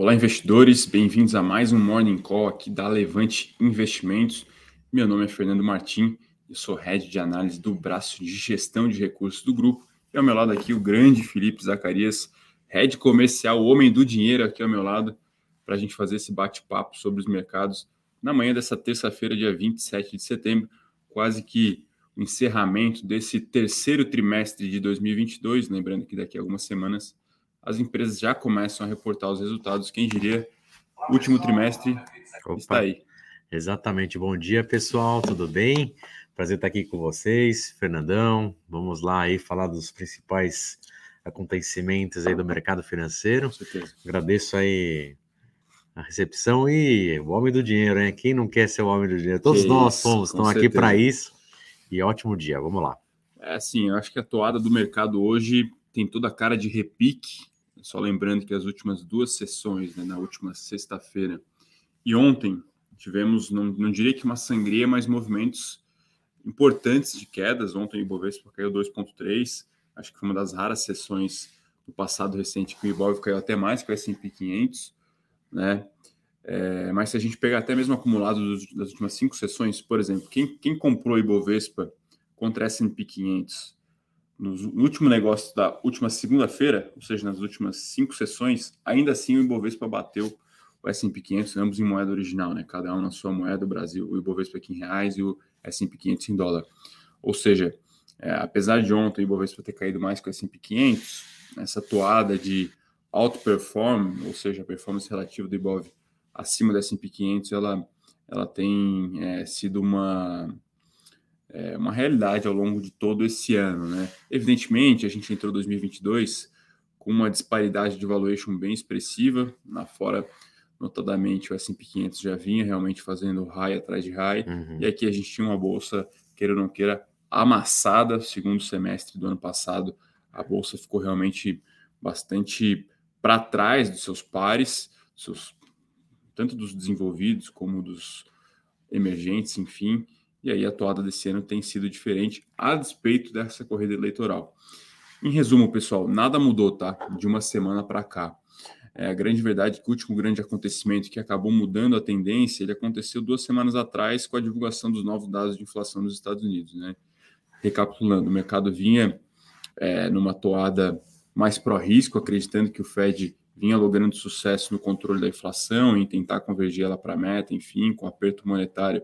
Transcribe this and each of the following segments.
Olá, investidores, bem-vindos a mais um Morning Call aqui da Levante Investimentos. Meu nome é Fernando Martim, eu sou head de análise do braço de gestão de recursos do grupo. E ao meu lado aqui o grande Felipe Zacarias, head comercial, o homem do dinheiro aqui ao meu lado, para a gente fazer esse bate-papo sobre os mercados na manhã dessa terça-feira, dia 27 de setembro, quase que o encerramento desse terceiro trimestre de 2022. Lembrando que daqui a algumas semanas as empresas já começam a reportar os resultados. Quem diria, último trimestre Opa, está aí. Exatamente. Bom dia, pessoal. Tudo bem? Prazer estar aqui com vocês, Fernandão. Vamos lá aí falar dos principais acontecimentos aí do mercado financeiro. Agradeço aí a recepção e o homem do dinheiro, hein? Quem não quer ser o homem do dinheiro? Todos que nós isso, somos, estão aqui para isso. E ótimo dia, vamos lá. É assim, eu acho que a toada do mercado hoje tem toda a cara de repique só lembrando que as últimas duas sessões, né, na última sexta-feira e ontem, tivemos, não, não diria que uma sangria, mas movimentos importantes de quedas. Ontem o Ibovespa caiu 2,3, acho que foi uma das raras sessões do passado recente que o Ibov caiu até mais que o S&P 500, né? É, mas se a gente pegar até mesmo acumulado das últimas cinco sessões, por exemplo, quem, quem comprou Ibovespa contra S&P 500 no último negócio da última segunda-feira, ou seja, nas últimas cinco sessões, ainda assim o Ibovespa bateu o S&P 500, ambos em moeda original, né? Cada um na sua moeda, o Brasil, o Ibovespa aqui em reais e o S&P 500 em dólar. Ou seja, é, apesar de ontem o Ibovespa ter caído mais que o S&P 500, essa toada de outperform, ou seja, a performance relativa do Ibov acima do S&P 500, ela, ela tem é, sido uma é, uma realidade ao longo de todo esse ano. Né? Evidentemente, a gente entrou 2022 com uma disparidade de valuation bem expressiva, na fora, notadamente, o S&P 500 já vinha realmente fazendo high atrás de high, uhum. e aqui a gente tinha uma bolsa, queira ou não queira, amassada, segundo semestre do ano passado, a bolsa ficou realmente bastante para trás dos seus pares, seus, tanto dos desenvolvidos como dos emergentes, enfim, e aí a toada desse ano tem sido diferente a despeito dessa corrida eleitoral. Em resumo, pessoal, nada mudou, tá? De uma semana para cá. É, a grande verdade é que o último grande acontecimento que acabou mudando a tendência, ele aconteceu duas semanas atrás com a divulgação dos novos dados de inflação nos Estados Unidos, né? Recapitulando, o mercado vinha é, numa toada mais pró-risco, acreditando que o Fed vinha logrando sucesso no controle da inflação, em tentar convergir ela para a meta, enfim, com aperto monetário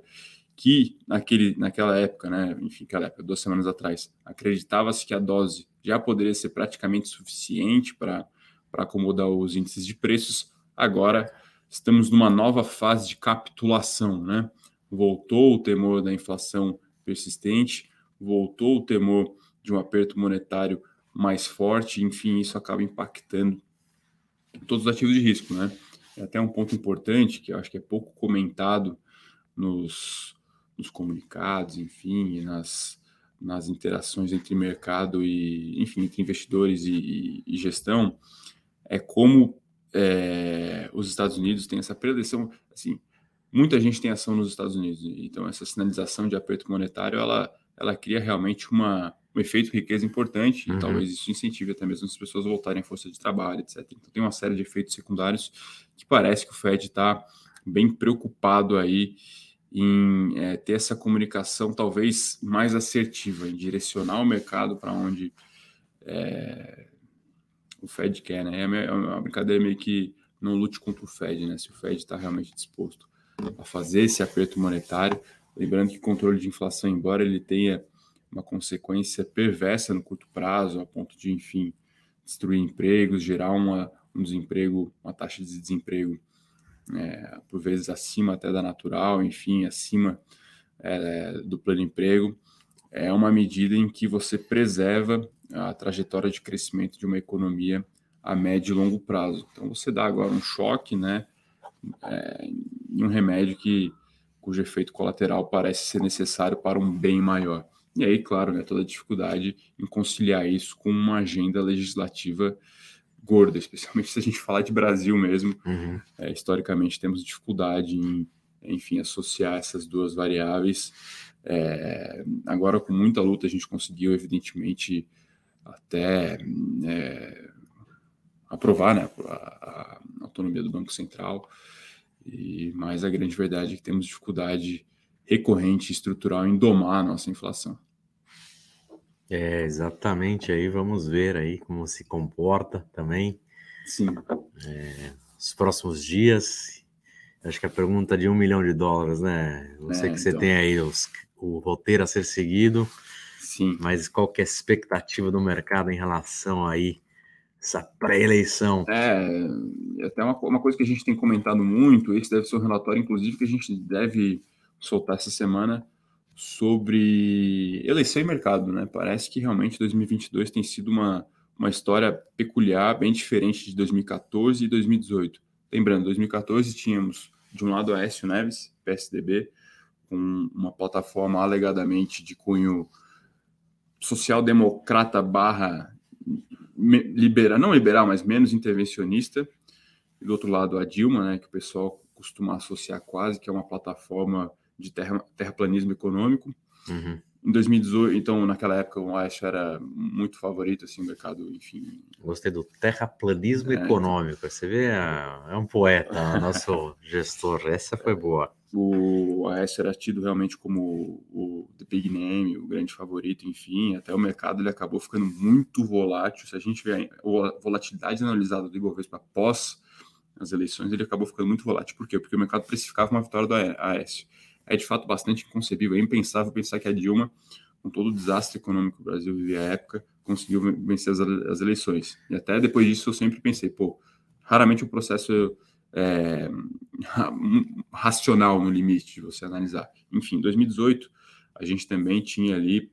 que naquele, naquela época, né, enfim, aquela época, duas semanas atrás, acreditava-se que a dose já poderia ser praticamente suficiente para acomodar os índices de preços. Agora estamos numa nova fase de capitulação, né? Voltou o temor da inflação persistente, voltou o temor de um aperto monetário mais forte, enfim, isso acaba impactando todos os ativos de risco, né? É até um ponto importante que eu acho que é pouco comentado nos, nos comunicados, enfim, nas, nas interações entre mercado e, enfim, entre investidores e, e, e gestão, é como é, os Estados Unidos têm essa predileção, assim, muita gente tem ação nos Estados Unidos, então essa sinalização de aperto monetário, ela, ela cria realmente uma, um efeito riqueza importante, uhum. e talvez isso incentive até mesmo as pessoas voltarem à força de trabalho, etc. Então tem uma série de efeitos secundários que parece que o Fed está bem preocupado aí em é, ter essa comunicação talvez mais assertiva, em direcionar o mercado para onde é, o Fed quer, né? É, é uma brincadeira meio que não lute contra o Fed, né? Se o Fed está realmente disposto a fazer esse aperto monetário, lembrando que o controle de inflação, embora ele tenha uma consequência perversa no curto prazo, a ponto de, enfim, destruir empregos, gerar uma, um desemprego, uma taxa de desemprego é, por vezes acima até da natural, enfim, acima é, do plano emprego, é uma medida em que você preserva a trajetória de crescimento de uma economia a médio e longo prazo. Então você dá agora um choque, né, é, em um remédio que cujo efeito colateral parece ser necessário para um bem maior. E aí, claro, né, toda a dificuldade em conciliar isso com uma agenda legislativa gorda, especialmente se a gente falar de Brasil mesmo. Uhum. É, historicamente, temos dificuldade em, enfim, associar essas duas variáveis. É, agora, com muita luta, a gente conseguiu, evidentemente, até é, aprovar né, a, a, autonomia do Banco Central. E mais a grande verdade é que temos dificuldade recorrente estrutural em domar a nossa inflação. É, exatamente. Aí vamos ver aí como se comporta também. Sim. É, os próximos dias. Acho que a pergunta de um milhão de dólares, né? Eu é, sei que você então. tem aí os, o roteiro a ser seguido. Sim. Mas qual que é a expectativa do mercado em relação aí essa pré-eleição? É, é, até uma, uma coisa que a gente tem comentado muito, esse deve ser um relatório, inclusive, que a gente deve soltar essa semana sobre eleição e mercado, né? Parece que realmente 2022 tem sido uma, uma história peculiar, bem diferente de 2014 e 2018. Lembrando, 2014 tínhamos de um lado Aécio Neves, PSDB, com uma plataforma alegadamente de cunho social-democrata barra liberal, não liberal, mas menos intervencionista. E do outro lado a Dilma, né, que o pessoal costuma associar quase, que é uma plataforma de terra, terraplanismo econômico. Uhum. Em 2018, então, naquela época, o Aécio era muito favorito, assim, o mercado, enfim. Gostei do terraplanismo é, econômico. Você vê, é, é um poeta, nosso gestor. Essa foi boa. O Aécio era tido realmente como o the big name, o grande favorito, enfim. Até o mercado ele acabou ficando muito volátil. Se a gente vê a volatilidade analisada do Ibovespa após as eleições, ele acabou ficando muito volátil. Por quê? Porque o mercado precificava uma vitória do Aécio é de fato bastante inconcebível, é impensável pensar que a Dilma, com todo o desastre econômico que o Brasil vivia à época, conseguiu vencer as, as eleições. E até depois disso eu sempre pensei, pô, raramente o processo é, racional no limite de você analisar. Enfim, em 2018 a gente também tinha ali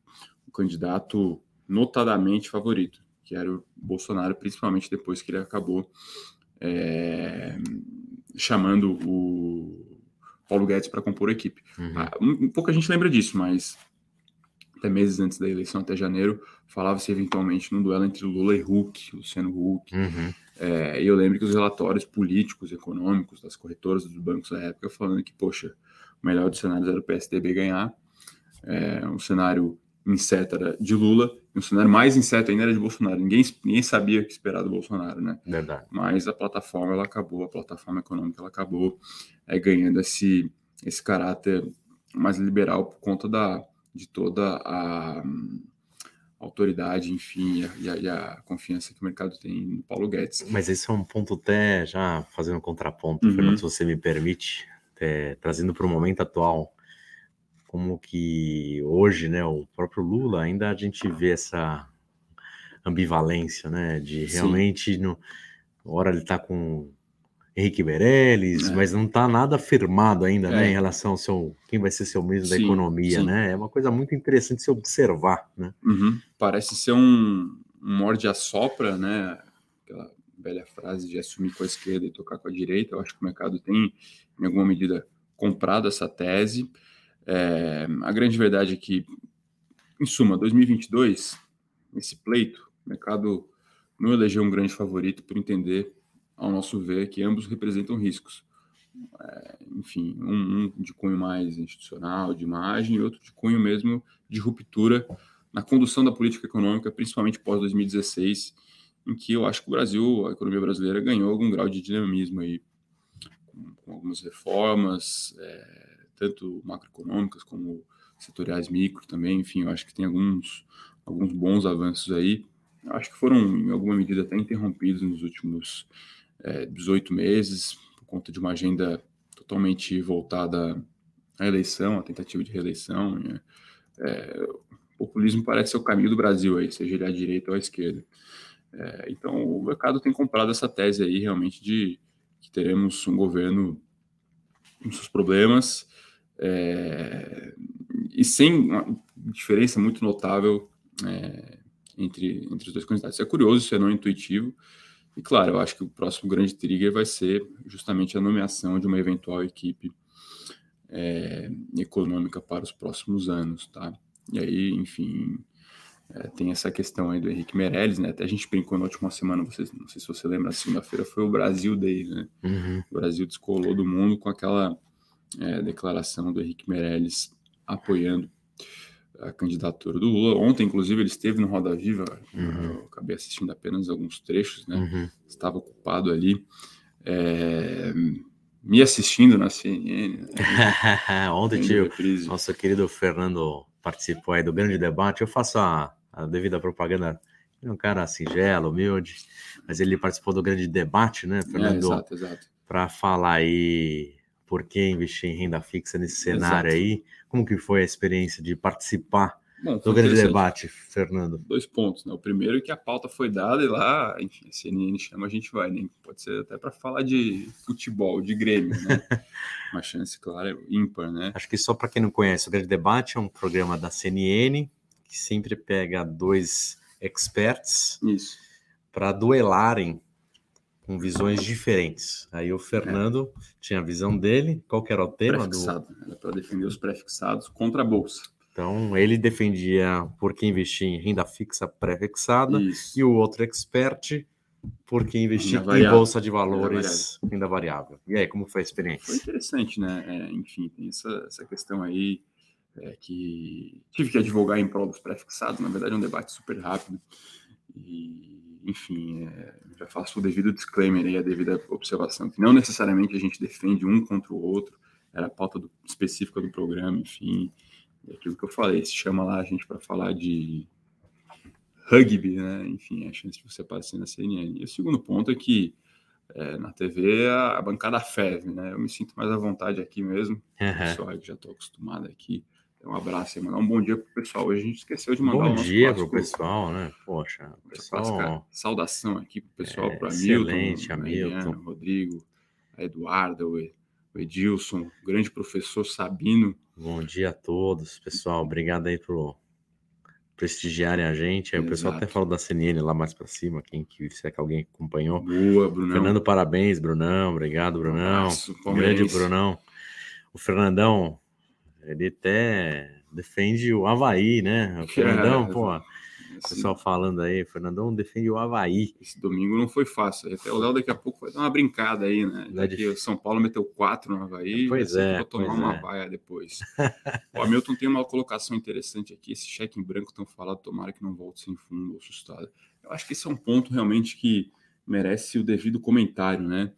o candidato notadamente favorito, que era o Bolsonaro, principalmente depois que ele acabou é, chamando o Paulo Guedes para compor a equipe. Uhum. Ah, um, pouca gente lembra disso, mas até meses antes da eleição, até janeiro, falava-se eventualmente num duelo entre Lula e Huck, Luciano Huck. Uhum. É, e eu lembro que os relatórios políticos, econômicos, das corretoras dos bancos da época, falando que, poxa, o melhor dos cenários era o PSDB ganhar. É, um cenário incerto de Lula, um cenário mais incerto ainda era de Bolsonaro. Ninguém, ninguém sabia o que esperar do Bolsonaro, né? Verdade. Mas a plataforma, ela acabou, a plataforma econômica, ela acabou é, ganhando esse, esse caráter mais liberal por conta da, de toda a, autoridade, enfim, e a, e a, confiança que o mercado tem no Paulo Guedes. Mas esse é um ponto até, já fazendo um contraponto, uhum. Fernando, se você me permite, é, trazendo para o momento atual, como que hoje, né, o próprio Lula, ainda a gente vê essa ambivalência, né, de realmente, no, hora ele está com Henrique Meirelles, é. mas não está nada afirmado ainda, é. né, em relação ao seu, quem vai ser seu ministro da economia, sim. né, é uma coisa muito interessante se observar, né. Uhum. Parece ser um, um morde-a-sopra, né, aquela velha frase de assumir com a esquerda e tocar com a direita, eu acho que o mercado tem, em alguma medida, comprado essa tese, é, a grande verdade é que, em suma, 2022, esse pleito, o mercado não elegeu um grande favorito por entender, ao nosso ver, que ambos representam riscos. É, enfim, um, um, de cunho mais institucional, de imagem, e outro de cunho mesmo de ruptura na condução da política econômica, principalmente pós-2016, em que eu acho que o Brasil, a economia brasileira, ganhou algum grau de dinamismo aí, com, com algumas reformas. É, tanto macroeconômicas como setoriais micro também, enfim, eu acho que tem alguns, alguns bons avanços aí. Eu acho que foram, em alguma medida, até interrompidos nos últimos é, 18 meses, por conta de uma agenda totalmente voltada à eleição, à tentativa de reeleição. Né? É, o populismo parece ser o caminho do Brasil aí, seja ele à direita ou à esquerda. É, então, o mercado tem comprado essa tese aí, realmente, de que teremos um governo com seus problemas, é, e sem uma diferença muito notável é, entre, entre os dois candidatos. Isso é curioso, isso é não intuitivo. E claro, eu acho que o próximo grande trigger vai ser justamente a nomeação de uma eventual equipe é, econômica para os próximos anos, tá? E aí, enfim, é, tem essa questão aí do Henrique Meirelles, né? Até a gente brincou na última semana, vocês, não sei se você lembra, segunda-feira foi o Brasil Day, né? Uhum. O Brasil descolou do mundo com aquela é, declaração do Henrique Meirelles apoiando a candidatura do Lula. Ontem, inclusive, ele esteve no Roda Viva, uhum. eu acabei assistindo apenas alguns trechos, né? Uhum. Estava ocupado ali. é, me assistindo na CNN. Né? Ontem, tio, nosso querido Fernando participou aí do grande debate. Eu faço a, a devida propaganda. Ele é um cara singelo, humilde, mas ele participou do grande debate, né, Fernando? É, exato, exato. Para falar aí por que investir em renda fixa nesse cenário exato. aí. Como que foi a experiência de participar do grande debate, Fernando? Dois pontos, né? O primeiro é que a pauta foi dada e lá, enfim, a CNN chama, a gente vai, né? Pode ser até para falar de futebol, de Grêmio, né? Uma chance, claro, é ímpar, né? Acho que só para quem não conhece, o grande debate é um programa da CNN que sempre pega dois experts para duelarem com visões diferentes. Aí o Fernando é. tinha a visão dele, qual que era o tema? Prefixado, do... era para defender os prefixados contra a Bolsa. Então, ele defendia por que investir em renda fixa pré-fixada e o outro expert por que investir em bolsa de valores renda variável. E aí, como foi a experiência? Foi interessante, né? É, enfim, tem essa, essa questão aí é, que tive que advogar em prol dos pré-fixados. Na verdade, é um debate super rápido. E, enfim, é, já faço o devido disclaimer aí, a devida observação, que não necessariamente a gente defende um contra o outro, era a pauta do, específica do programa, enfim. É aquilo que eu falei, se chama lá a gente para falar de rugby, né? Enfim, a chance de você aparecer na CNN. E o segundo ponto é que é, na TV a, a bancada ferve, né? Eu me sinto mais à vontade aqui mesmo. Uhum. Pessoal que já estou acostumado aqui. Um abraço e mandar um bom dia pro pessoal. Hoje a gente esqueceu de mandar um bom dia pro pessoal, né? Poxa, pessoal... saudação aqui pro pessoal, é, pro Hamilton, Hamilton. Mariana, Rodrigo, a Eduarda, o Edilson, o grande professor Sabino. Bom dia a todos, pessoal. Obrigado aí por prestigiarem a gente. Aí o pessoal até falou da CNN lá mais para cima, quem que se é que alguém acompanhou. Boa, Brunão. Fernando, parabéns, Brunão. Obrigado, Brunão. Um grande Brunão. O Fernandão, ele até defende o Havaí, né? O Fernandão, é, pô, o pessoal falando aí, Fernandão defende o Havaí. Esse domingo não foi fácil. Até o Léo daqui a pouco vai dar uma brincada aí, né? Daqui o São Paulo meteu quatro no Havaí. Pois é. Vou tomar uma é. vaia depois. o Hamilton tem uma colocação interessante aqui. Esse cheque em branco tão falado, tomara que não volte sem fundo, assustado. Eu acho que esse é um ponto realmente que merece o devido comentário, né?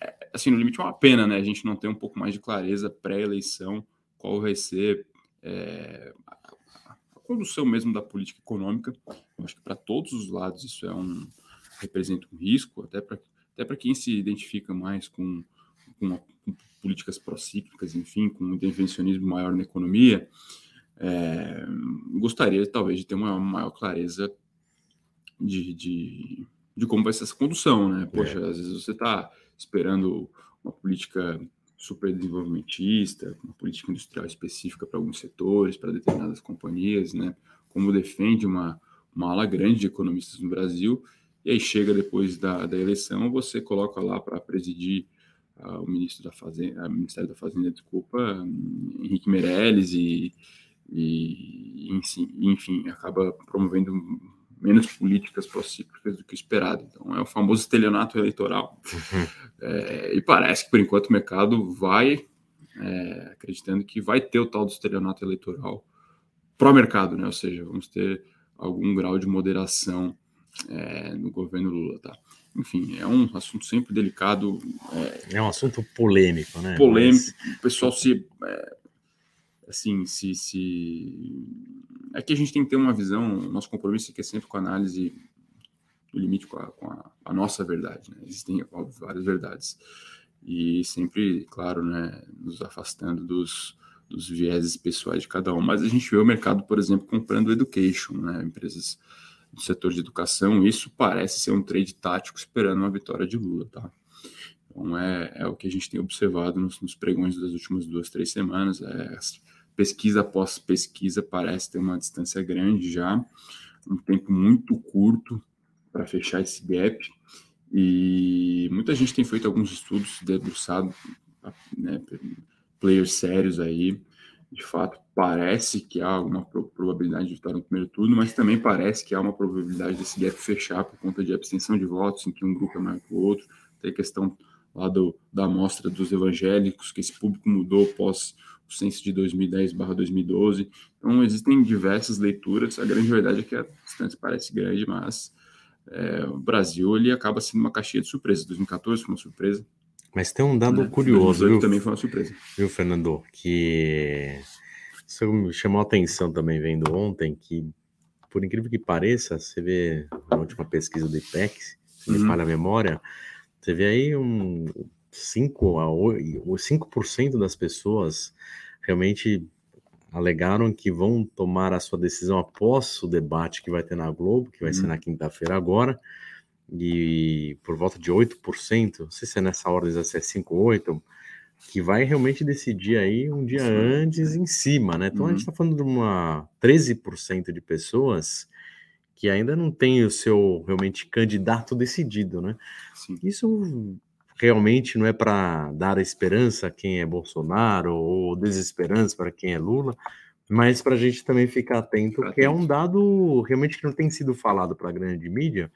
É, assim, no limite é uma pena, né? A gente não ter um pouco mais de clareza pré-eleição, qual vai ser é, condução mesmo da política econômica. Eu acho que para todos os lados isso é um representa um risco, até para até para quem se identifica mais com, com, com políticas procíclicas, enfim, com um intervencionismo maior na economia, é, gostaria talvez de ter uma maior clareza de, de, de como vai ser essa condução, né? Poxa, é. às vezes você está esperando uma política super desenvolvimentista, uma política industrial específica para alguns setores, para determinadas companhias, né? Como defende uma, uma ala grande de economistas no Brasil, e aí chega depois da, da eleição, você coloca lá para presidir uh, o ministro da Fazenda, Ministério da Fazenda, desculpa, Henrique Meirelles, e, e enfim, acaba promovendo menos políticas procíclicas do que esperado. Então, é o famoso estelionato eleitoral. É, e parece que, por enquanto, o mercado vai é, acreditando que vai ter o tal do estelionato eleitoral pró-mercado, né? Ou seja, vamos ter algum grau de moderação é, no governo Lula, tá? Enfim, é um assunto sempre delicado. É, é um assunto polêmico, né? Polêmico. Mas... O pessoal se... É, assim, se, se é que a gente tem que ter uma visão, nosso compromisso é sempre com a análise do limite com a, com a, a nossa verdade. Né? Existem, óbvio, várias verdades. E sempre, claro, né, nos afastando dos, dos vieses pessoais de cada um. Mas a gente vê o mercado, por exemplo, comprando education, né, empresas do setor de educação. Isso parece ser um trade tático esperando uma vitória de Lula, tá? Então é, é o que a gente tem observado nos, nos pregões das últimas duas, três semanas. É, pesquisa após pesquisa parece ter uma distância grande já, um tempo muito curto para fechar esse gap. E muita gente tem feito alguns estudos debruçado, né, players sérios aí. De fato, parece que há uma probabilidade de vitória no primeiro turno, mas também parece que há uma probabilidade desse gap fechar por conta de abstenção de votos, em que um grupo é maior que o outro. Tem questão lá do, da amostra dos evangélicos, que esse público mudou pós o censo de 2010/2012. Então existem diversas leituras. A grande verdade é que a distância parece grande, mas é, o Brasil ele acaba sendo uma caixinha de surpresas. 2014 foi uma surpresa. Mas tem um dado né? curioso, viu? também foi uma surpresa. Viu, Fernando? Que isso me chamou a atenção também vendo ontem que, por incrível que pareça, você vê na última pesquisa do IPEC, se me uhum. falha a memória, você vê aí um 5 a 8, 5% das pessoas realmente alegaram que vão tomar a sua decisão após o debate que vai ter na Globo, que vai ser uhum. na quinta-feira agora, e por volta de 8%, não sei se é nessa ordem, se é 5 ou 8%, que vai realmente decidir aí um dia Sim. antes em cima, né? Então uhum. a gente está uhum. falando de uma 13% de pessoas que ainda não tem o seu realmente candidato decidido, né? Sim. Isso realmente não é para dar esperança a quem é Bolsonaro ou desesperança para quem é Lula, mas para a gente também ficar atento, que é um dado realmente que não tem sido falado para a grande mídia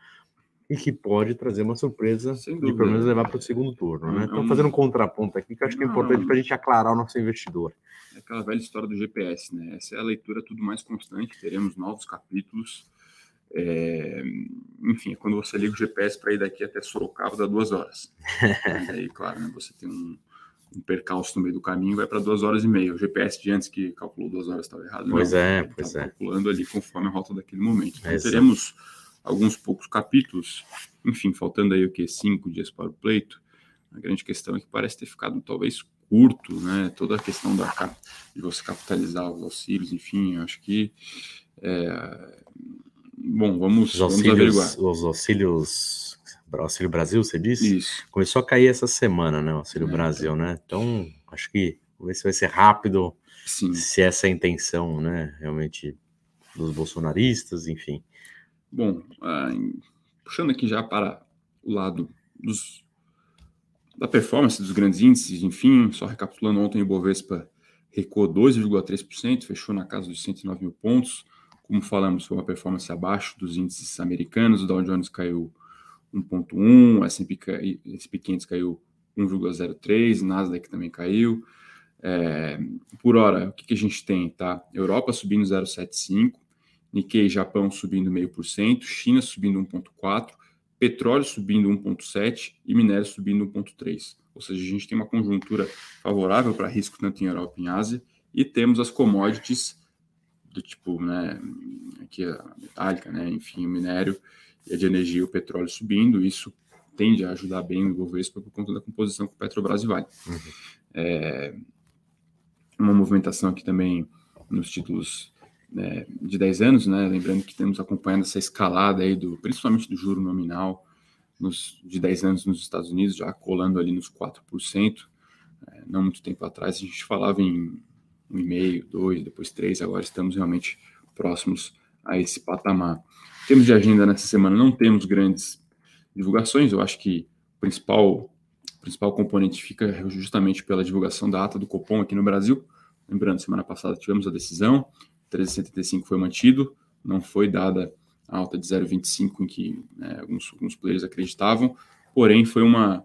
e que pode trazer uma surpresa e pelo menos levar para o segundo turno. Né? Então, fazendo um contraponto aqui, que eu acho que é importante para a gente aclarar o nosso investidor. É aquela velha história do GPS, né? Essa é a leitura tudo mais constante, teremos novos capítulos é, enfim, quando você liga o GPS para ir daqui até Sorocaba, dá duas horas. e aí, claro, né, você tem um, um percalço no meio do caminho, vai para duas horas e meia. O GPS de antes que calculou duas horas estava errado. Pois não, é, pois é. Calculando ali conforme a rota daquele momento. Então, teremos alguns poucos capítulos, enfim, faltando aí o que? Cinco dias para o pleito. A grande questão é que parece ter ficado talvez curto, né? Toda a questão da, de você capitalizar os auxílios, enfim, acho que é, Bom, vamos, os auxílios, vamos averiguar. Os auxílios. Auxílio Brasil, você disse? Isso. Começou a cair essa semana, né? O Auxílio é, Brasil, né? Então, acho que vamos ver se vai ser rápido. Sim. Se essa é a intenção, né? Realmente dos bolsonaristas, enfim. Bom, ah, puxando aqui já para o lado dos, da performance dos grandes índices, enfim, só recapitulando, ontem o Bovespa recuou 2,3%, fechou na casa dos 109 mil pontos. Como falamos, foi uma performance abaixo dos índices americanos. O Dow Jones caiu 1,1, o S&P 500 caiu 1,03, Nasdaq também caiu. É, por hora, o que, que, a gente tem? Tá? Europa subindo 0,75, Nikkei Japão subindo 0,5%, China subindo 1,4%, petróleo subindo 1,7% e minério subindo 1,3%. Ou seja, a gente tem uma conjuntura favorável para risco tanto em Europa e em Ásia, e temos as commodities do tipo, né, aqui a metálica, né, enfim, o minério e a de energia, o petróleo subindo, isso tende a ajudar bem o Ibovespa por conta da composição com Petrobras e Vale. Uhum. É, uma movimentação aqui também nos títulos né, de 10 anos, né, lembrando que temos acompanhando essa escalada aí, do, principalmente do juro nominal, nos, de 10 anos nos Estados Unidos, já colando ali nos 4%. É, não muito tempo atrás a gente falava em um e meio, dois, depois três, agora estamos realmente próximos a esse patamar. Temos de agenda nessa semana, não temos grandes divulgações, eu acho que o principal, principal componente fica justamente pela divulgação da ata do Copom aqui no Brasil. Lembrando, semana passada tivemos a decisão, 1375 foi mantido, não foi dada a alta de 0,25 em que né, alguns, alguns players acreditavam, porém foi uma,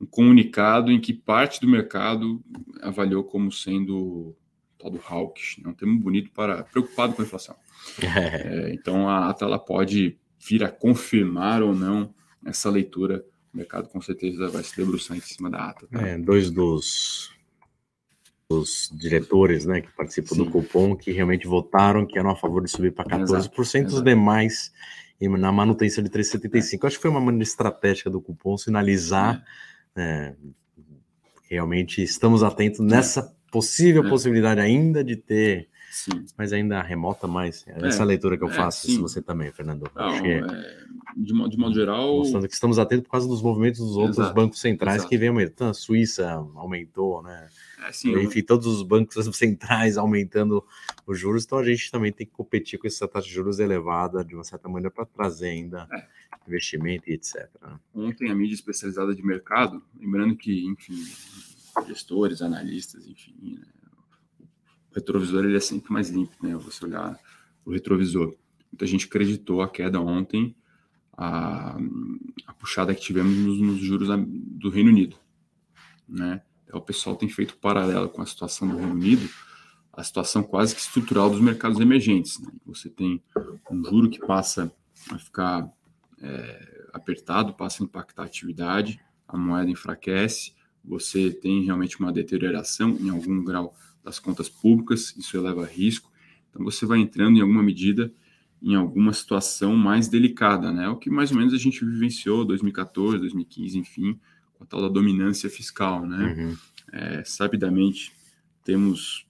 um comunicado em que parte do mercado avaliou como sendo tal do hawkish, né? um termo bonito para preocupado com a inflação. É. Então a ata ela pode vir a confirmar ou não essa leitura. O mercado com certeza vai se debruçar em cima da ata. Tá? É, dois dos, dos diretores né, que participam Sim. do cupom que realmente votaram que eram a favor de subir para 14%, exato, os demais na manutenção de 3,75. É. Acho que foi uma maneira estratégica do cupom sinalizar. É. é realmente estamos atentos é. nessa possível é. possibilidade ainda de ter, sim. mas ainda remota mais. É essa é, leitura que eu é, faço, se você também, Fernando. Não, é, de, modo, de modo geral. Mostrando que estamos atentos por causa dos movimentos dos outros Exato. bancos centrais Exato. que vem aumentando. A Suíça aumentou, né? É, sim, Enfim, eu... todos os bancos centrais aumentando os juros, então a gente também tem que competir com essa taxa de juros elevada de uma certa maneira para trazer ainda é. investimento e etc. Né? Ontem a mídia especializada de mercado, lembrando que, enfim, gestores, analistas, enfim. Né? O retrovisor ele é sempre mais limpo, né? Você olhar o retrovisor. Muita gente acreditou a queda ontem, a, a puxada que tivemos nos, nos, juros do Reino Unido, né? Então, o pessoal tem feito paralelo com a situação do Reino Unido, a situação quase que estrutural dos mercados emergentes. Né? Você tem um juro que passa a ficar é, apertado passa a impactar a atividade, a moeda enfraquece, você tem realmente uma deterioração em algum grau das contas públicas, isso eleva risco. Então você vai entrando em alguma medida em alguma situação mais delicada, né? O que mais ou menos a gente vivenciou 2014, 2015, enfim, com a tal da dominância fiscal, né? Uhum. É, sabidamente temos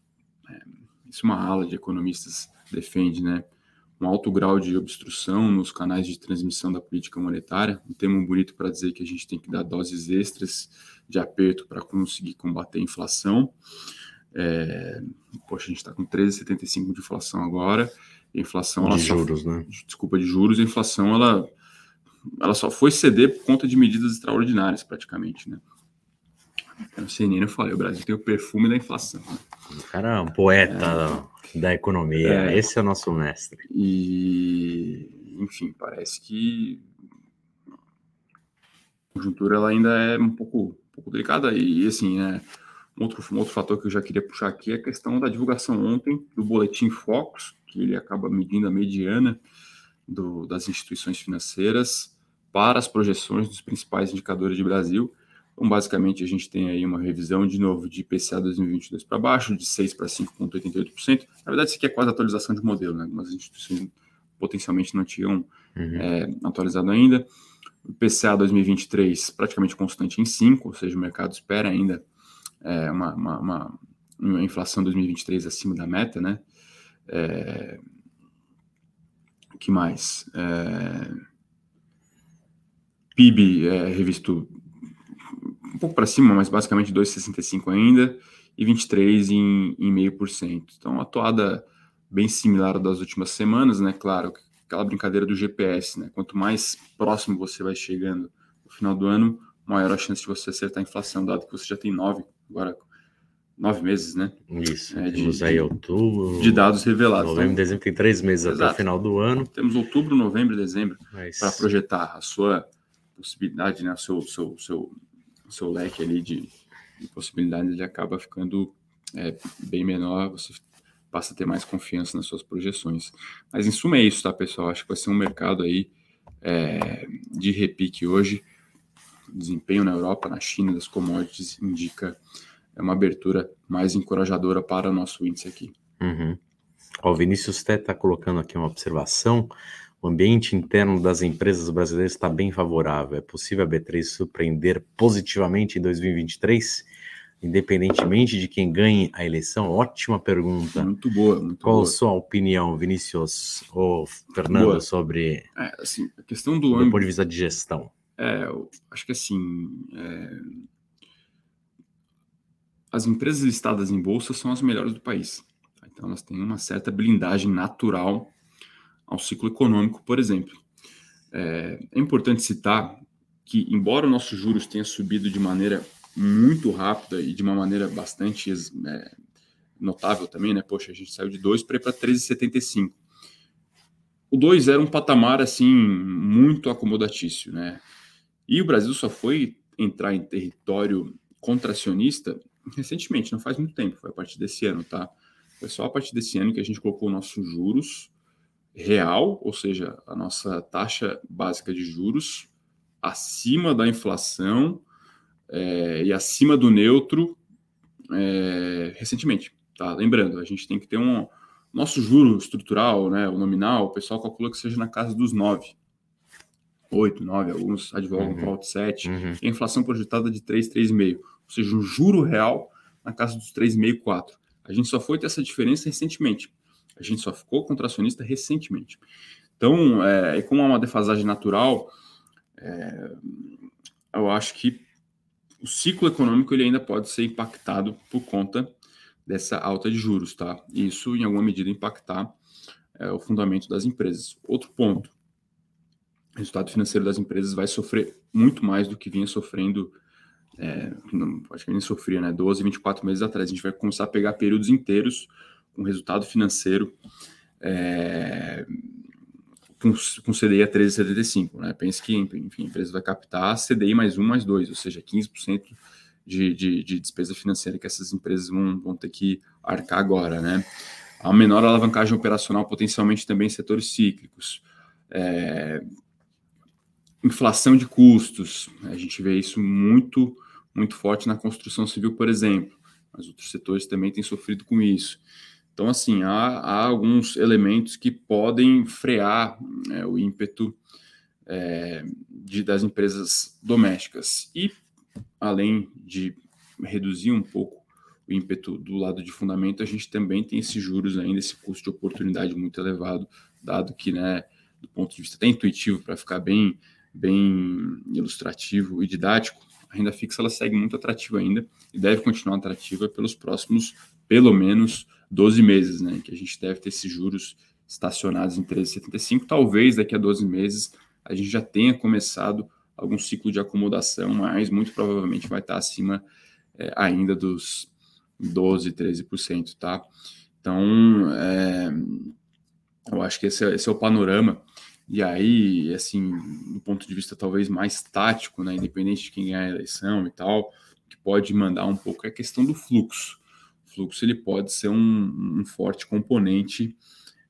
é, isso uma ala de economistas defende, né? Um alto grau de obstrução nos canais de transmissão da política monetária, um termo bonito para dizer que a gente tem que dar doses extras de aperto para conseguir combater a inflação. É, poxa, a gente está com 13,75 de inflação agora. A inflação. De juros, só, né? Desculpa, de juros. A inflação, ela, ela só foi ceder por conta de medidas extraordinárias, praticamente, né? O CNN eu falei, o Brasil tem o perfume da inflação. Né? O cara é um poeta é, da economia. É, Esse é o nosso mestre. E, enfim, parece que a conjuntura ela ainda é um pouco, pouco delicada. E, assim, é, um outro, um outro fator que eu já queria puxar aqui é a questão da divulgação ontem do boletim Focus, que ele acaba medindo a mediana do, das instituições financeiras para as projeções dos principais indicadores de Brasil. Então, basicamente, a gente tem aí uma revisão de novo de IPCA 2022 para baixo, de 6 para 5,88%. Na verdade, isso aqui é quase atualização de modelo, né? Algumas instituições potencialmente não tinham uhum. é, atualizado ainda. O IPCA 2023 praticamente constante em 5, ou seja, o mercado espera ainda é, uma, uma, uma, uma, inflação 2023 acima da meta, né? É, que mais? É, PIB é, revisto um pouco para cima, mas basicamente 2,65 ainda, e 23 em, em meio por cento. Então, uma toada bem similar das últimas semanas, né? Claro, aquela brincadeira do GPS, né? Quanto mais próximo você vai chegando no final do ano, maior a chance de você acertar a inflação, dado que você já tem nove, agora nove meses, né? Isso, é, temos de, aí outubro. De dados revelados. Novembro então, dezembro tem três meses exato. até o final do ano. Temos outubro, novembro dezembro Mas... para projetar a sua possibilidade, né? O seu, seu, seu seu leque ali de, de possibilidades ele acaba ficando é, bem menor, você passa a ter mais confiança nas suas projeções. Mas em suma é isso, tá, pessoal? Acho que vai ser um mercado aí é, de repique hoje. Desempenho na Europa, na China, das commodities indica é uma abertura mais encorajadora para o nosso índice aqui. Uhum. o Vinícius até está colocando aqui uma observação o ambiente interno das empresas brasileiras está bem favorável. É possível a B3 surpreender positivamente em 2023, independentemente de quem ganhe a eleição? Ótima pergunta. Muito boa. Muito Qual boa. a sua opinião, Vinícius ou Fernando, boa. sobre é, assim, a questão do, do âmbito, ponto de vista de gestão? É, acho que assim. É... As empresas listadas em bolsa são as melhores do país. Então, elas têm uma certa blindagem natural ao ciclo econômico, por exemplo. É, é importante citar que, embora o nosso juros tenha subido de maneira muito rápida e de uma maneira bastante é, notável também, né? Poxa, a gente saiu de 2 para 13,75. O 2 era um patamar assim muito acomodatício, né? E o Brasil só foi entrar em território contracionista recentemente, não faz muito tempo, foi a partir desse ano, tá? Foi só a partir desse ano que a gente colocou nossos juros real, ou seja, a nossa taxa básica de juros acima da inflação é, e acima do neutro é, recentemente. Tá? Lembrando, a gente tem que ter um nosso juro estrutural, né, o nominal, o pessoal calcula que seja na casa dos 9. 8, 9, alguns advogam uhum. para alto 7, uhum. e a inflação projetada de 3, 3,5, ou seja, um juro real na casa dos 3,5, 4. A gente só foi ter essa diferença recentemente. A gente só ficou contracionista recentemente. Então, é, como há uma defasagem natural, é, eu acho que o ciclo econômico ele ainda pode ser impactado por conta dessa alta de juros, tá? Isso, em alguma medida, impactar é, o fundamento das empresas. Outro ponto, o resultado financeiro das empresas vai sofrer muito mais do que vinha sofrendo, é, não, acho que nem sofria, né? 12, 24 meses atrás. A gente vai começar a pegar períodos inteiros com resultado financeiro é, com, CDI a 13,75. Né? Pense que, enfim, a empresa vai captar CDI mais um, mais dois, ou seja, 15% de, de, de despesa financeira que essas empresas vão, vão ter que arcar agora. Né? A menor alavancagem operacional, potencialmente também em setores cíclicos. É, inflação de custos. A gente vê isso muito, muito forte na construção civil, por exemplo. Mas outros setores também têm sofrido com isso. Então, assim, há, há alguns elementos que podem frear é, o ímpeto é, de, das empresas domésticas. E, além de reduzir um pouco o ímpeto do lado de fundamento, a gente também tem esses juros ainda, esse custo de oportunidade muito elevado, dado que, né, do ponto de vista até intuitivo, para ficar bem, bem ilustrativo e didático, a renda fixa ela segue muito atrativa ainda e deve continuar atrativa pelos próximos, pelo menos, 12 meses, né? Que a gente deve ter esses juros estacionados em 13,75. Talvez daqui a 12 meses a gente já tenha começado algum ciclo de acomodação, mas muito provavelmente vai estar acima é, ainda dos 12, 13%, tá? Então, é, eu acho que esse é, esse é o panorama. E aí, assim, do ponto de vista talvez mais tático, né, independente de quem ganhar a eleição e tal, que pode mandar um pouco é a questão do fluxo. Fluxo ele pode ser um, um forte componente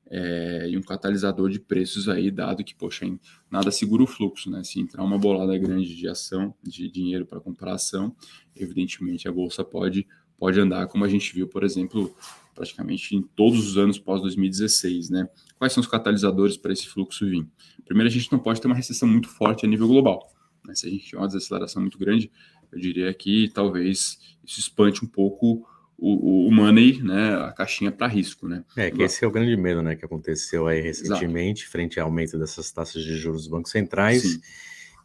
é, e um catalisador de preços aí, dado que, poxa, nada segura o fluxo, né? Se entrar uma bolada grande de ação, de dinheiro para comprar ação, evidentemente a bolsa pode, pode andar, como a gente viu, por exemplo, praticamente em todos os anos pós 2016, né? Quais são os catalisadores para esse fluxo vir? Primeiro, a gente não pode ter uma recessão muito forte a nível global. Né? Se a gente tiver uma desaceleração muito grande, eu diria que talvez isso espante um pouco o, o money, né, a caixinha para risco, né? É, que esse é o grande medo, né, que aconteceu aí recentemente, Exato. frente ao aumento dessas taxas de juros dos bancos centrais, Sim.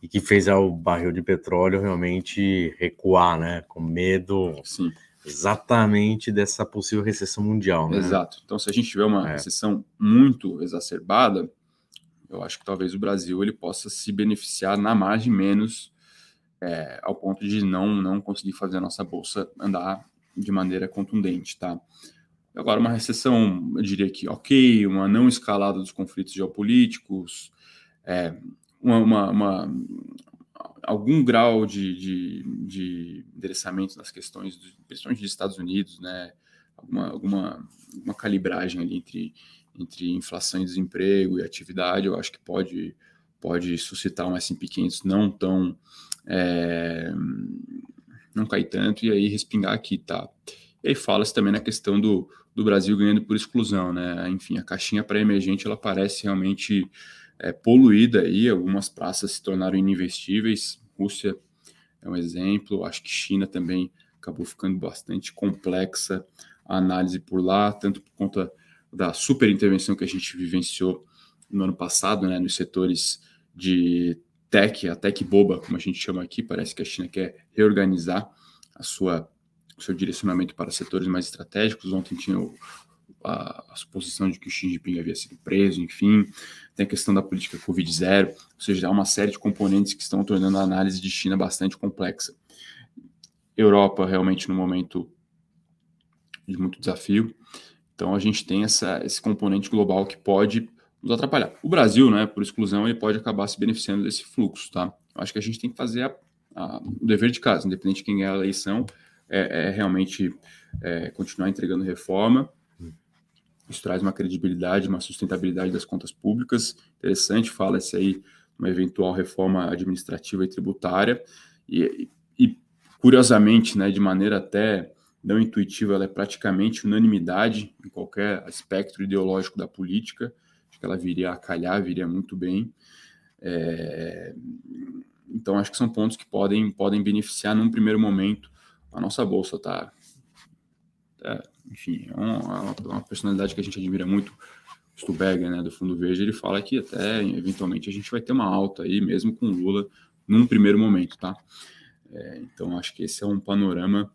e que fez ao barril de petróleo realmente recuar, né, com medo Sim exatamente dessa possível recessão mundial. Né? Exato. Então, se a gente tiver uma é. recessão muito exacerbada, eu acho que talvez o Brasil ele possa se beneficiar na margem menos, é, ao ponto de não, não conseguir fazer a nossa bolsa andar de maneira contundente, tá? Agora, uma recessão, eu diria que ok, uma não escalada dos conflitos geopolíticos, é, uma, uma, uma algum grau de, de, de endereçamento nas questões, questões dos Estados Unidos, né? Alguma, alguma uma calibragem ali entre, entre inflação e desemprego e atividade, eu acho que pode, pode suscitar um S&P 500 não tão... É, não cair tanto e aí respingar aqui, tá? E aí fala-se também na questão do, do Brasil ganhando por exclusão, né? Enfim, a caixinha pré-emergente, ela parece realmente é, poluída aí, algumas praças se tornaram ininvestíveis. Rússia é um exemplo, acho que China também acabou ficando bastante complexa a análise por lá, tanto por conta da super intervenção que a gente vivenciou no ano passado, né, nos setores de tech, a tech boba, como a gente chama aqui, parece que a China quer reorganizar a sua, o seu direcionamento para setores mais estratégicos. Ontem tinha o, a, a, suposição de que o Xi Jinping havia sido preso, enfim, tem a questão da política Covid-0, ou seja, há uma série de componentes que estão tornando a análise de China bastante complexa. Europa realmente no momento de muito desafio, então a gente tem essa, esse componente global que pode nos atrapalhar. O Brasil, né, por exclusão, ele pode acabar se beneficiando desse fluxo, tá? Eu acho que a gente tem que fazer a, a, o dever de casa, independente de quem ganhar a eleição, é, é realmente é, continuar entregando reforma, isso traz uma credibilidade, uma sustentabilidade das contas públicas. Interessante, fala-se aí uma eventual reforma administrativa e tributária. E, e, curiosamente, né, de maneira até não intuitiva, ela é praticamente unanimidade em qualquer aspecto ideológico da política. Acho que ela viria a calhar, viria muito bem. É... Então, acho que são pontos que podem, podem beneficiar num primeiro momento a nossa bolsa, tá? É, enfim, é uma, é uma, personalidade que a gente admira muito, Stuberger, né, do Fundo Verde, ele fala que até, eventualmente, a gente vai ter uma alta aí, mesmo com Lula, num primeiro momento, tá? É, então, acho que esse é um panorama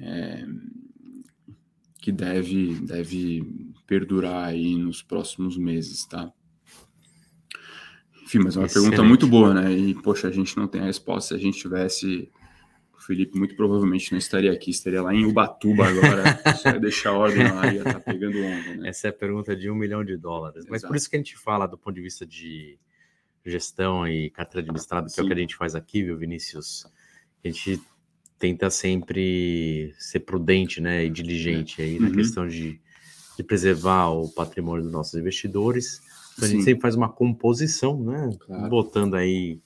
é, que deve, deve perdurar aí nos próximos meses, tá? Enfim, mas é uma Excelente. pergunta muito boa, né? E, poxa, a gente não tem a resposta. Se a gente tivesse Felipe muito provavelmente não estaria aqui, estaria lá em Ubatuba agora, só ia deixar a ordem lá e ia estar tá pegando onda. Né? Essa é a pergunta de um milhão de dólares. Exato. Mas por isso que a gente fala do ponto de vista de gestão e carteira administrada, que Sim. é o que a gente faz aqui, viu, Vinícius? A gente tenta sempre ser prudente né, e diligente aí uhum. na questão de, de preservar o patrimônio dos nossos investidores. Então, a gente sempre faz uma composição, né? Claro. Botando aí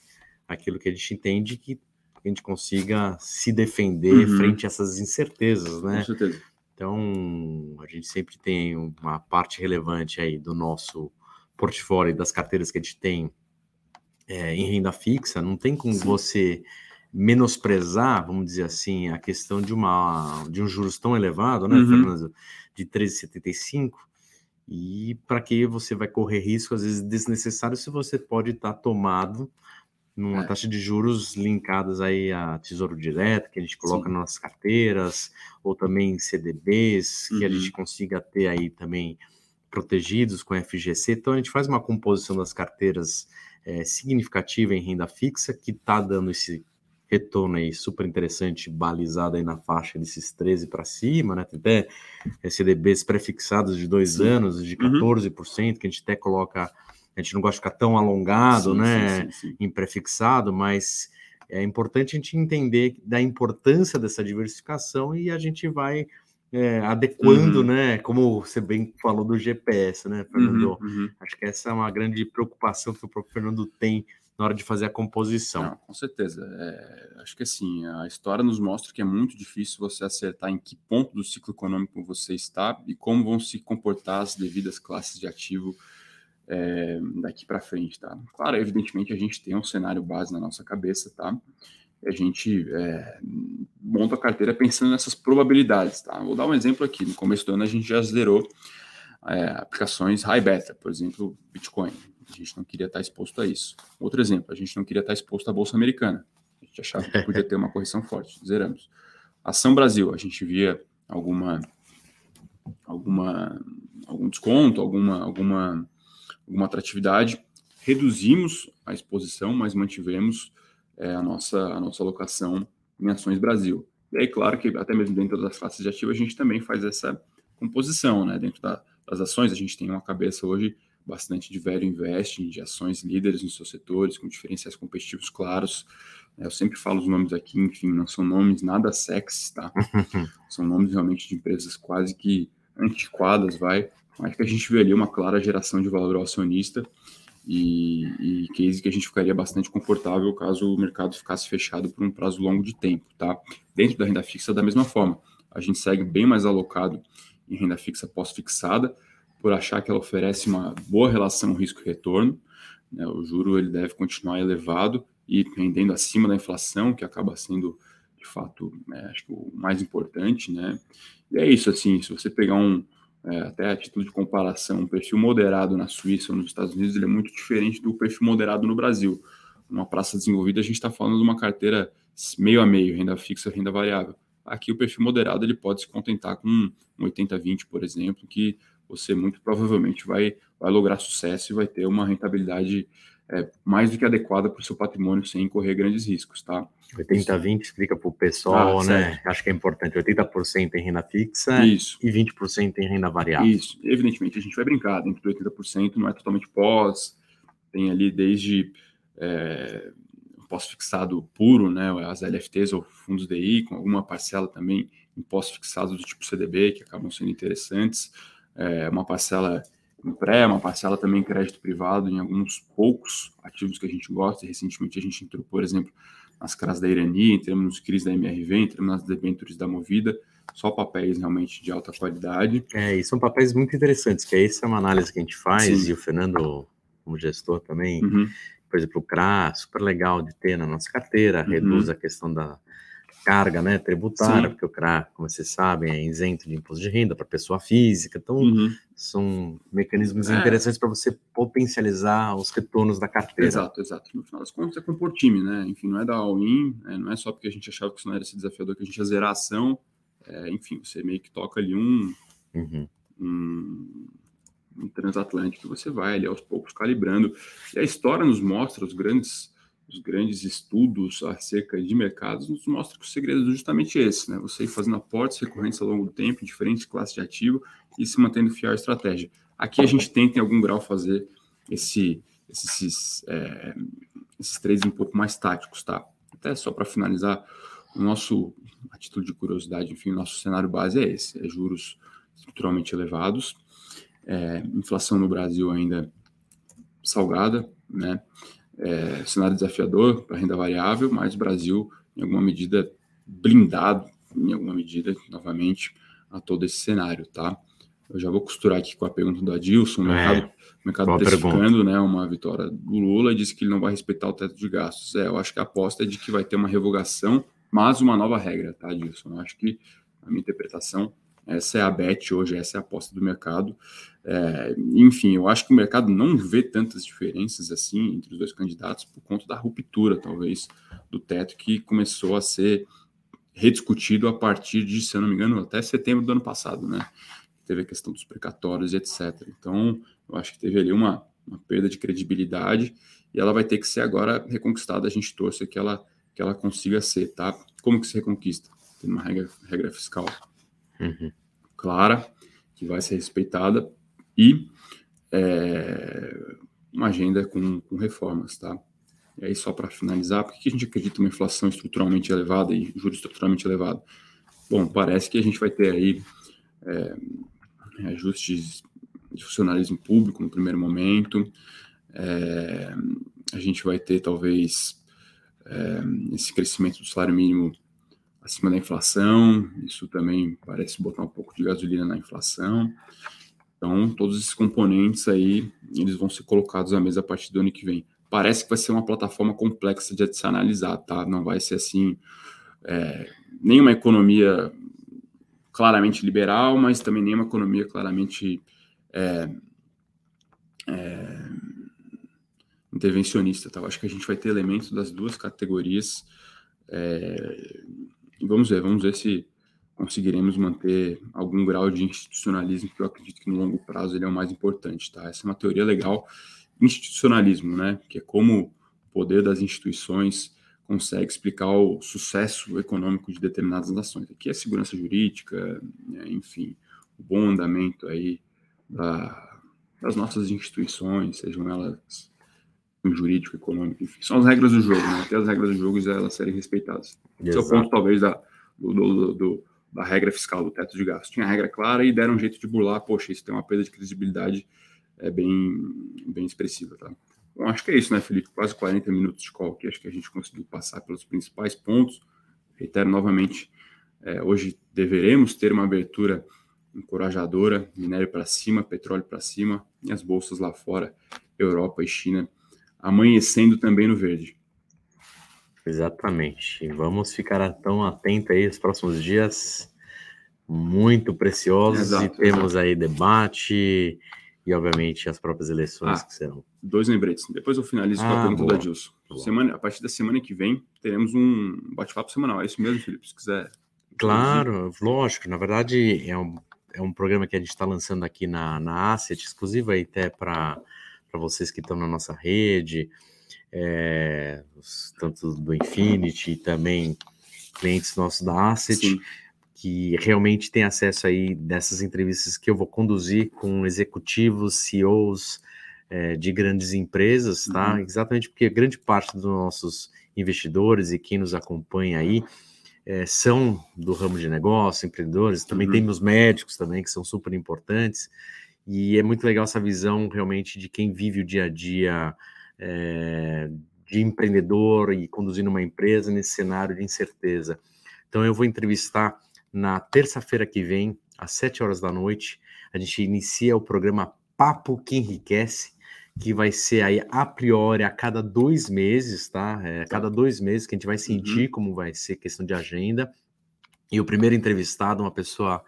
aquilo que a gente entende que a gente consiga se defender uhum. frente a essas incertezas, né? Com certeza. Então, a gente sempre tem uma parte relevante aí do nosso portfólio das carteiras que a gente tem é, em renda fixa, não tem como Sim. você menosprezar, vamos dizer assim, a questão de uma de um juros tão elevado, né, uhum. Fernando, de 13,75, e para que você vai correr risco às vezes desnecessário se você pode estar tá tomado numa é. taxa de juros linkadas aí a tesouro direto, que a gente coloca Sim. nas carteiras, ou também CDBs, que uhum. a gente consiga ter aí também protegidos com FGC. Então a gente faz uma composição das carteiras é, significativa em renda fixa, que está dando esse retorno aí super interessante, balizado aí na faixa desses 13 para cima, né? Tem até CDBs pré-fixados de dois sim. anos, de 14%, uhum. que a gente até coloca, a gente não gosta de ficar tão alongado, sim, né? Sim, em pré-fixado, mas é importante a gente entender da importância dessa diversificação e a gente vai é, adequando, uhum. né? Como você bem falou do GPS, né, Fernando? Uhum, uhum. Acho que essa é uma grande preocupação que o próprio Fernando tem na hora de fazer a composição. Não, com certeza. É, acho que assim, a história nos mostra que é muito difícil você acertar em que ponto do ciclo econômico você está e como vão se comportar as devidas classes de ativo é, daqui para frente, tá? Claro, evidentemente a gente tem um cenário base na nossa cabeça, tá? a gente é, monta a carteira pensando nessas probabilidades. Tá? Vou dar um exemplo aqui. No começo do ano, a gente já zerou é, aplicações high beta, por exemplo, Bitcoin. A gente não queria estar exposto a isso. Outro exemplo, a gente não queria estar exposto à Bolsa Americana. A gente achava que podia ter uma correção forte. Zeramos. Ação Brasil, a gente via alguma, alguma, algum desconto, alguma, alguma, alguma atratividade. Reduzimos a exposição, mas mantivemos é, a, nossa, a nossa alocação em ações Brasil. E aí, claro que até mesmo dentro das classes de ativo, a gente também faz essa composição, né? Dentro da, das ações, a gente tem uma cabeça hoje bastante de velho investing, de ações líderes nos seus setores, com diferenciais competitivos claros. É, eu sempre falo os nomes aqui, enfim, não são nomes nada sexy, tá? são nomes realmente de empresas quase que antiquadas, vai. Mas que a gente vê ali uma clara geração de valor ao acionista e, e case que a gente ficaria bastante confortável caso o mercado ficasse fechado por um prazo longo de tempo, tá? Dentro da renda fixa, da mesma forma, a gente segue bem mais alocado em renda fixa pós-fixada, por achar que ela oferece uma boa relação risco-retorno, né? o juro ele deve continuar elevado e rendendo acima da inflação, que acaba sendo de fato, né, acho que o mais importante, né? E é isso, assim, se você pegar um, é, até a título de comparação, um perfil moderado na Suíça ou nos Estados Unidos ele é muito diferente do perfil moderado no Brasil. Uma praça desenvolvida, a gente está falando de uma carteira meio a meio, renda fixa, renda variável. Aqui o perfil moderado ele pode se contentar com um 80-20, por exemplo, que você muito provavelmente vai, vai lograr sucesso e vai ter uma rentabilidade é, mais do que adequada para o seu patrimônio sem correr grandes riscos, tá? 80-20 explica para o pessoal, ah, né? Acho que é importante, 80% em renda fixa Isso. e 20% em renda variável. Isso, evidentemente a gente vai brincar, dentro do 80% não é totalmente pós, tem ali desde é, pós-fixado puro, né? As LFTs ou fundos DI, com alguma parcela também em pós-fixados do tipo CDB, que acabam sendo interessantes, é, uma parcela em pré, uma parcela também em crédito privado em alguns poucos ativos que a gente gosta. Recentemente a gente entrou, por exemplo, nas CRAs da Irani, entramos nos CRIs da MRV, entramos nas debêntures da Movida, só papéis realmente de alta qualidade. É, e são papéis muito interessantes, que é essa é uma análise que a gente faz, Sim. e o Fernando, como gestor também, uhum. Por exemplo, o CRA, super legal de ter na nossa carteira, uhum. reduz a questão da carga né, tributária, Sim. porque o CRA, como vocês sabem, é isento de imposto de renda para pessoa física, então uhum. são mecanismos é. interessantes para você potencializar os retornos da carteira. Exato, exato. No final das contas é compor time, né? Enfim, não é da all-in, é, não é só porque a gente achava que isso não era esse desafiador que a gente ia zerar a ação, é, enfim, você meio que toca ali um, uhum. um, um transatlântico você vai ali aos poucos calibrando. E a história nos mostra os grandes os grandes estudos acerca de mercados nos mostra que o segredo é justamente esse, né? Você ir fazendo aportes recorrentes ao longo do tempo, em diferentes classes de ativo e se mantendo fiel à estratégia. Aqui a gente tenta, em algum grau, fazer esse, esses, é, esses três um pouco mais táticos, tá? Até só para finalizar, o nosso, a título de curiosidade, enfim, o nosso cenário base é esse, é juros estruturalmente elevados, é, inflação no Brasil ainda salgada, né? é, cenário desafiador para renda variável, mas o Brasil, em alguma medida, blindado, em alguma medida, novamente, a todo esse cenário, tá? Eu já vou costurar aqui com a pergunta do Adilson, o mercado, é, mercado precificando né, uma vitória do Lula, disse que ele não vai respeitar o teto de gastos. É, eu acho que a aposta é de que vai ter uma revogação, mas uma nova regra, tá, Adilson? Eu acho que a minha interpretação, essa é a bet hoje, essa é a aposta do mercado. É, enfim, eu acho que o mercado não vê tantas diferenças assim entre os dois candidatos por conta da ruptura, talvez, do teto que começou a ser rediscutido a partir de, se eu não me engano, até setembro do ano passado, né? Teve a questão dos precatórios, etc. Então, eu acho que teve ali uma, uma perda de credibilidade e ela vai ter que ser agora reconquistada. A gente torce que ela, que ela consiga ser, tá? Como que se reconquista? Tem uma regra, regra fiscal uhum. clara, que vai ser respeitada e é, uma agenda com, com reformas, tá? E aí, só para finalizar, por que a gente acredita uma inflação estruturalmente elevada e juros estruturalmente elevados? Bom, parece que a gente vai ter aí é, ajustes de funcionalismo público no primeiro momento, é, a gente vai ter talvez é, esse crescimento do salário mínimo acima da inflação, isso também parece botar um pouco de gasolina na inflação. Então, todos esses componentes aí, eles vão ser colocados à mesa a partir do ano que vem parece que vai ser uma plataforma complexa de se analisar, tá? Não vai ser assim, é, nenhuma economia claramente liberal, mas também nenhuma economia claramente é, é, intervencionista, tá? Eu acho que a gente vai ter elementos das duas categorias. É, vamos ver, vamos ver se conseguiremos manter algum grau de institucionalismo, que eu acredito que no longo prazo ele é o mais importante, tá? Essa é uma teoria legal institucionalismo, né? Que é como o poder das instituições consegue explicar o sucesso econômico de determinadas nações. Aqui é segurança jurídica, né? enfim, o bom andamento aí da, das nossas instituições, sejam elas jurídico, econômico, enfim, são as regras do jogo, né? Até as regras do jogo elas serem respeitadas. Esse é o ponto, talvez, da, do, do, do, da regra fiscal do teto de gasto. Tinha a regra clara e deram um jeito de burlar, poxa, isso tem uma perda de credibilidade é bem, bem expressiva, tá? Bom, acho que é isso, né, Felipe? Quase 40 minutos de call aqui, acho que a gente conseguiu passar pelos principais pontos. Reitero novamente, é, hoje deveremos ter uma abertura encorajadora, minério para cima, petróleo para cima, e as bolsas lá fora, Europa e China, amanhecendo também no verde. Exatamente. Vamos ficar tão atentos aí nos próximos dias, muito preciosos, exato, e temos exato. aí debate, e, obviamente, as próprias eleições ah, que serão. Dois lembretes. Depois eu finalizo ah, com a ah, pergunta boa, da Dilson. Semana, a partir da semana que vem, teremos um bate-papo semanal. É isso mesmo, Felipe? Se quiser. Claro, lógico. Na verdade, é um, é um programa que a gente está lançando aqui na, na Asset, exclusivo aí até para vocês que estão na nossa rede, é, tanto do Infinity e também clientes nossos da Asset. Sim que realmente tem acesso aí dessas entrevistas que eu vou conduzir com executivos, CEOs é, de grandes empresas, tá? Uhum. Exatamente porque grande parte dos nossos investidores e quem nos acompanha aí é, são do ramo de negócio, empreendedores, também uhum. temos médicos também que são super importantes e é muito legal essa visão realmente de quem vive o dia a dia é, de empreendedor e conduzindo uma empresa nesse cenário de incerteza. Então eu vou entrevistar na terça-feira que vem, às 7 horas da noite, a gente inicia o programa Papo que Enriquece, que vai ser aí a priori a cada dois meses, tá? É, a cada dois meses que a gente vai sentir uhum. como vai ser questão de agenda. E o primeiro entrevistado, uma pessoa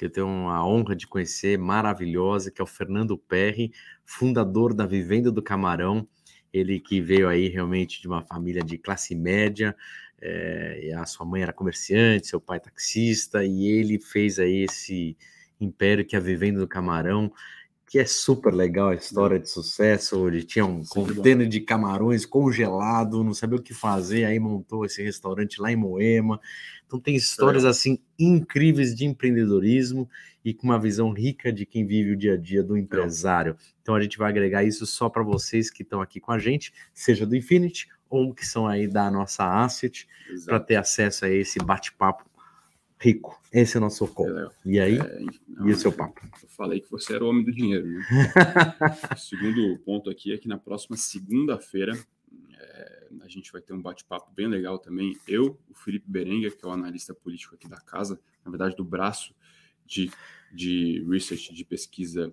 que eu tenho a honra de conhecer, maravilhosa, que é o Fernando Perry, fundador da Vivenda do Camarão. Ele que veio aí realmente de uma família de classe média, é, a sua mãe era comerciante, seu pai taxista, e ele fez aí esse império que é a Vivenda do Camarão, que é super legal a história de sucesso. Ele tinha um contêiner de camarões congelado, não sabia o que fazer, aí montou esse restaurante lá em Moema. Então tem histórias assim incríveis de empreendedorismo e com uma visão rica de quem vive o dia a dia do empresário. Então a gente vai agregar isso só para vocês que estão aqui com a gente, seja do Infinity ou que são aí da nossa asset, para ter acesso a esse bate-papo rico. Esse é o nosso. É, e aí, é, não, e o seu papo? Eu falei que você era o homem do dinheiro. Né? o segundo ponto aqui é que na próxima segunda-feira É, a gente vai ter um bate-papo bem legal também. Eu, o Felipe Berenguer, que é o analista político aqui da casa, na verdade, do braço de, de research, de pesquisa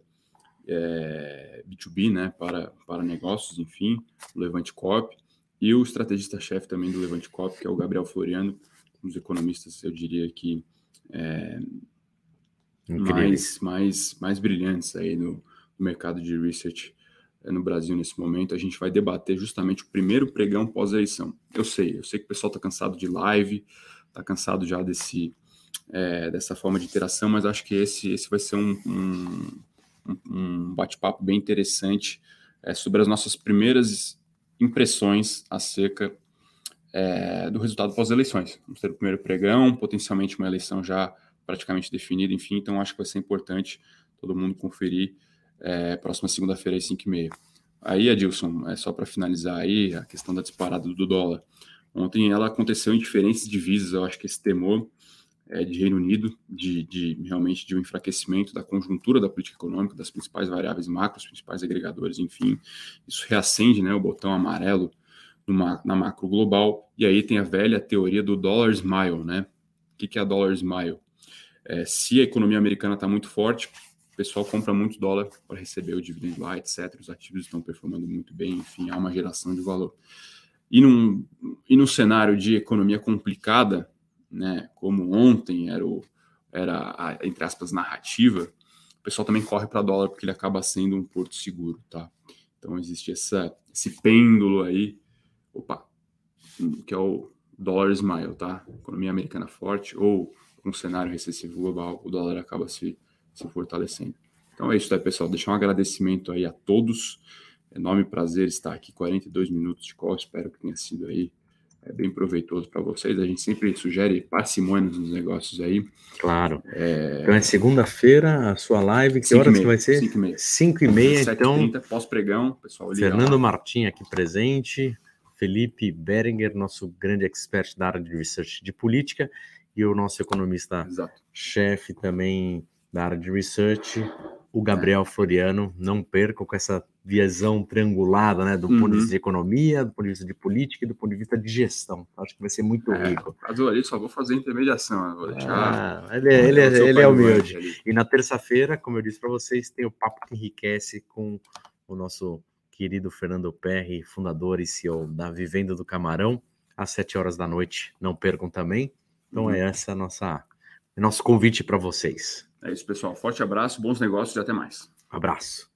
é, B2B, né, para, para negócios, enfim, o Levante Corp, e o estrategista-chefe também do Levante Corp, que é o Gabriel Floriano, dos economistas, eu diria que é, mais, mais, mais brilhantes aí no, no mercado de research é, no Brasil nesse momento. A gente vai debater justamente o primeiro pregão pós-eleição. Eu sei, eu sei que o pessoal está cansado de live, está cansado já desse, é, dessa forma de interação, mas acho que esse, esse vai ser um, um, um bate-papo bem interessante é, sobre as nossas primeiras impressões acerca é, do resultado pós-eleições. Vamos ter o primeiro pregão, potencialmente uma eleição já praticamente definida, enfim, então acho que vai ser importante todo mundo conferir é, próxima segunda-feira às 5h30. Aí, Adilson, é só para finalizar aí a questão da disparada do dólar. Ontem ela aconteceu em diferentes divisas, eu acho que esse temor é, de Reino Unido, de, de, realmente de um enfraquecimento da conjuntura da política econômica, das principais variáveis macro, os principais agregadores, enfim, isso reacende né, o botão amarelo na macro global, e aí tem a velha teoria do dollar smile, né? O que, que é a dollar smile? É, se a economia americana está muito forte, o pessoal compra muito dólar para receber o dividendo lá, etc. Os ativos estão performando muito bem, enfim, há uma geração de valor. E num, e num cenário de economia complicada, né, como ontem era, o, era a, entre aspas, narrativa, o pessoal também corre para dólar porque ele acaba sendo um porto seguro, tá? Então existe essa, esse pêndulo aí, opa, que é o dólar smile, tá? Economia americana forte ou um cenário recessivo global, o dólar acaba se, se fortalecendo. Então é isso, tá, pessoal? Deixar um agradecimento aí a todos. Enorme prazer estar aqui, 42 minutos de call, espero que tenha sido aí é bem proveitoso para vocês. A gente sempre sugere parcimônia nos negócios aí. Claro. É... Então é segunda-feira a sua live. Que horas que vai ser? 5 e meia. 5 e meia, então. Pós-pregão, pessoal. Fernando lá. Martim aqui presente. Felipe Beringer, nosso grande expert da área de research de política, e o nosso economista-chefe também da área de research, o Gabriel Floriano. Não percam com essa visão triangulada, né, do uhum. ponto de uhum. vista de economia, do ponto de vista de política e do ponto de vista de gestão. Acho que vai ser muito é, rico. Mas ali só vou fazer intermediação, vou deixar. Ah, ele, é, ele, é, ele é humilde. E na terça-feira, como eu disse para vocês, tem o papo que enriquece com o nosso querido Fernando Perry, fundador e CEO da Vivenda do Camarão, às sete horas da noite. Não percam também. Então uhum. é essa nossa nosso convite para vocês. É isso, pessoal. Forte abraço, bons negócios e até mais. Abraço.